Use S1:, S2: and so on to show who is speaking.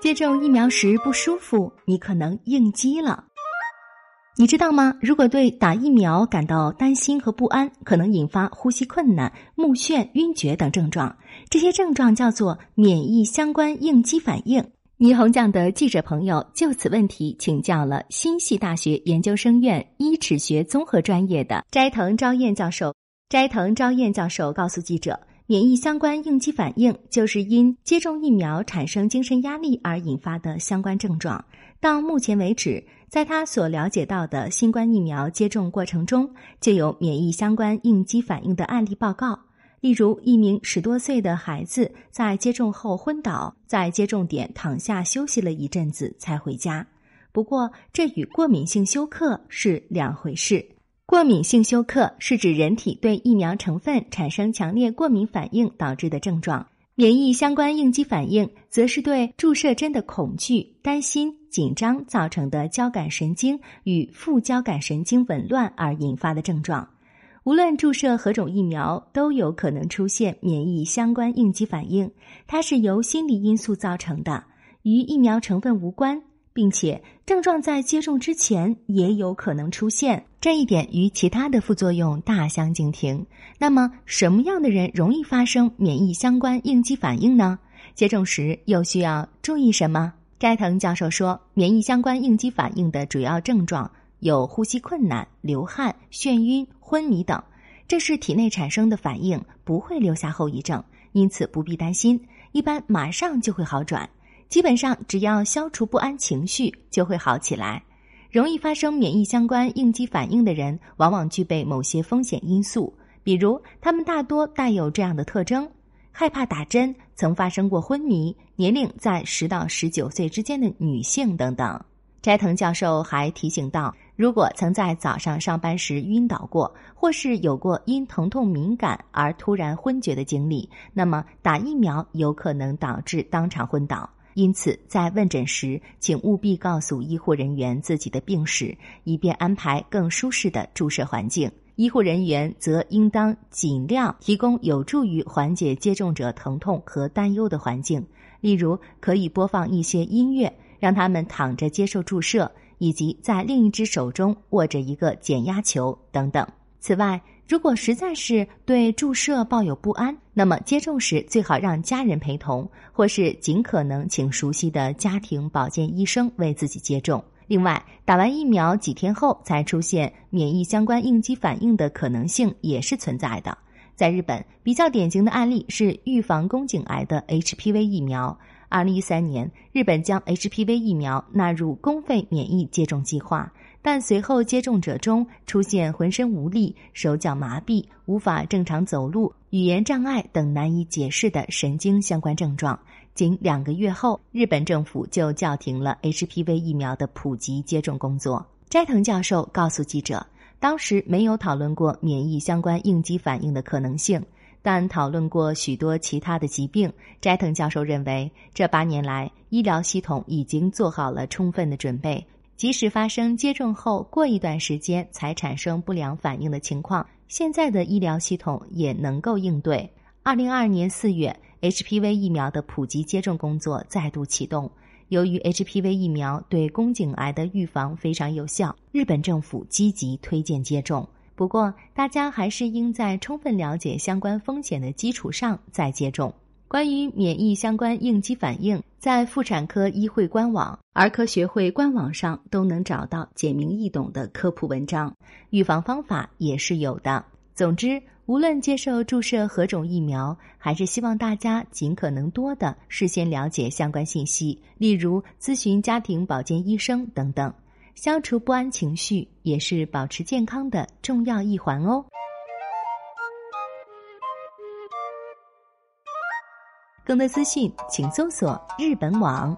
S1: 接种疫苗时不舒服，你可能应激了。你知道吗？如果对打疫苗感到担心和不安，可能引发呼吸困难、目眩、晕厥等症状。这些症状叫做免疫相关应激反应。霓虹酱的记者朋友就此问题请教了新系大学研究生院医齿学综合专业的斋藤昭彦教授。斋藤昭彦教授告诉记者。免疫相关应激反应就是因接种疫苗产生精神压力而引发的相关症状。到目前为止，在他所了解到的新冠疫苗接种过程中，就有免疫相关应激反应的案例报告。例如，一名十多岁的孩子在接种后昏倒，在接种点躺下休息了一阵子才回家。不过，这与过敏性休克是两回事。过敏性休克是指人体对疫苗成分产生强烈过敏反应导致的症状，免疫相关应激反应则是对注射针的恐惧、担心、紧张造成的交感神经与副交感神经紊乱而引发的症状。无论注射何种疫苗，都有可能出现免疫相关应激反应，它是由心理因素造成的，与疫苗成分无关。并且症状在接种之前也有可能出现，这一点与其他的副作用大相径庭。那么，什么样的人容易发生免疫相关应激反应呢？接种时又需要注意什么？斋藤教授说，免疫相关应激反应的主要症状有呼吸困难、流汗、眩晕、昏迷等，这是体内产生的反应，不会留下后遗症，因此不必担心，一般马上就会好转。基本上，只要消除不安情绪，就会好起来。容易发生免疫相关应激反应的人，往往具备某些风险因素，比如他们大多带有这样的特征：害怕打针、曾发生过昏迷、年龄在十到十九岁之间的女性等等。斋藤教授还提醒到，如果曾在早上上班时晕倒过，或是有过因疼痛敏感而突然昏厥的经历，那么打疫苗有可能导致当场昏倒。因此，在问诊时，请务必告诉医护人员自己的病史，以便安排更舒适的注射环境。医护人员则应当尽量提供有助于缓解接种者疼痛和担忧的环境，例如可以播放一些音乐，让他们躺着接受注射，以及在另一只手中握着一个减压球等等。此外，如果实在是对注射抱有不安，那么接种时最好让家人陪同，或是尽可能请熟悉的家庭保健医生为自己接种。另外，打完疫苗几天后才出现免疫相关应激反应的可能性也是存在的。在日本，比较典型的案例是预防宫颈癌的 HPV 疫苗。二零一三年，日本将 HPV 疫苗纳入公费免疫接种计划。但随后接种者中出现浑身无力、手脚麻痹、无法正常走路、语言障碍等难以解释的神经相关症状。仅两个月后，日本政府就叫停了 HPV 疫苗的普及接种工作。斋藤教授告诉记者，当时没有讨论过免疫相关应激反应的可能性，但讨论过许多其他的疾病。斋藤教授认为，这八年来医疗系统已经做好了充分的准备。即使发生接种后过一段时间才产生不良反应的情况，现在的医疗系统也能够应对。二零二二年四月，HPV 疫苗的普及接种工作再度启动。由于 HPV 疫苗对宫颈癌的预防非常有效，日本政府积极推荐接种。不过，大家还是应在充分了解相关风险的基础上再接种。关于免疫相关应激反应，在妇产科医会官网、儿科学会官网上都能找到简明易懂的科普文章，预防方法也是有的。总之，无论接受注射何种疫苗，还是希望大家尽可能多的事先了解相关信息，例如咨询家庭保健医生等等，消除不安情绪也是保持健康的重要一环哦。更多资讯，请搜索日本网。